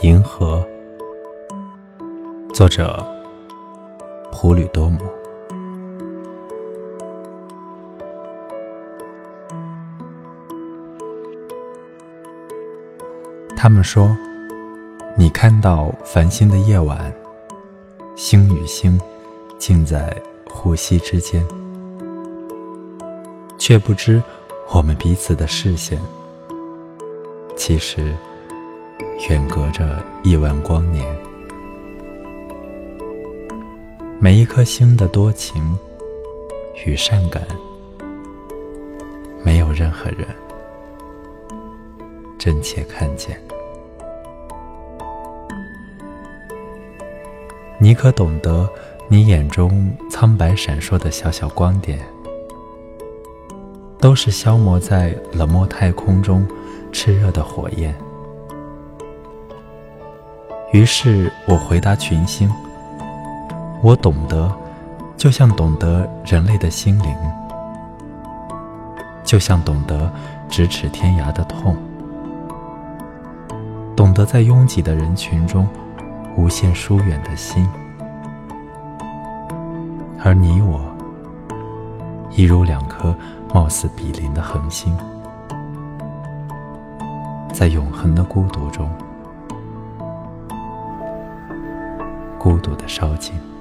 银河，作者普吕多姆。他们说，你看到繁星的夜晚，星与星竟在呼吸之间，却不知我们彼此的视线，其实。远隔着亿万光年，每一颗星的多情与善感，没有任何人真切看见。你可懂得，你眼中苍白闪烁的小小光点，都是消磨在冷漠太空中炽热的火焰。于是我回答群星：“我懂得，就像懂得人类的心灵，就像懂得咫尺天涯的痛，懂得在拥挤的人群中无限疏远的心。而你我，一如两颗貌似比邻的恒星，在永恒的孤独中。”孤独的烧尽。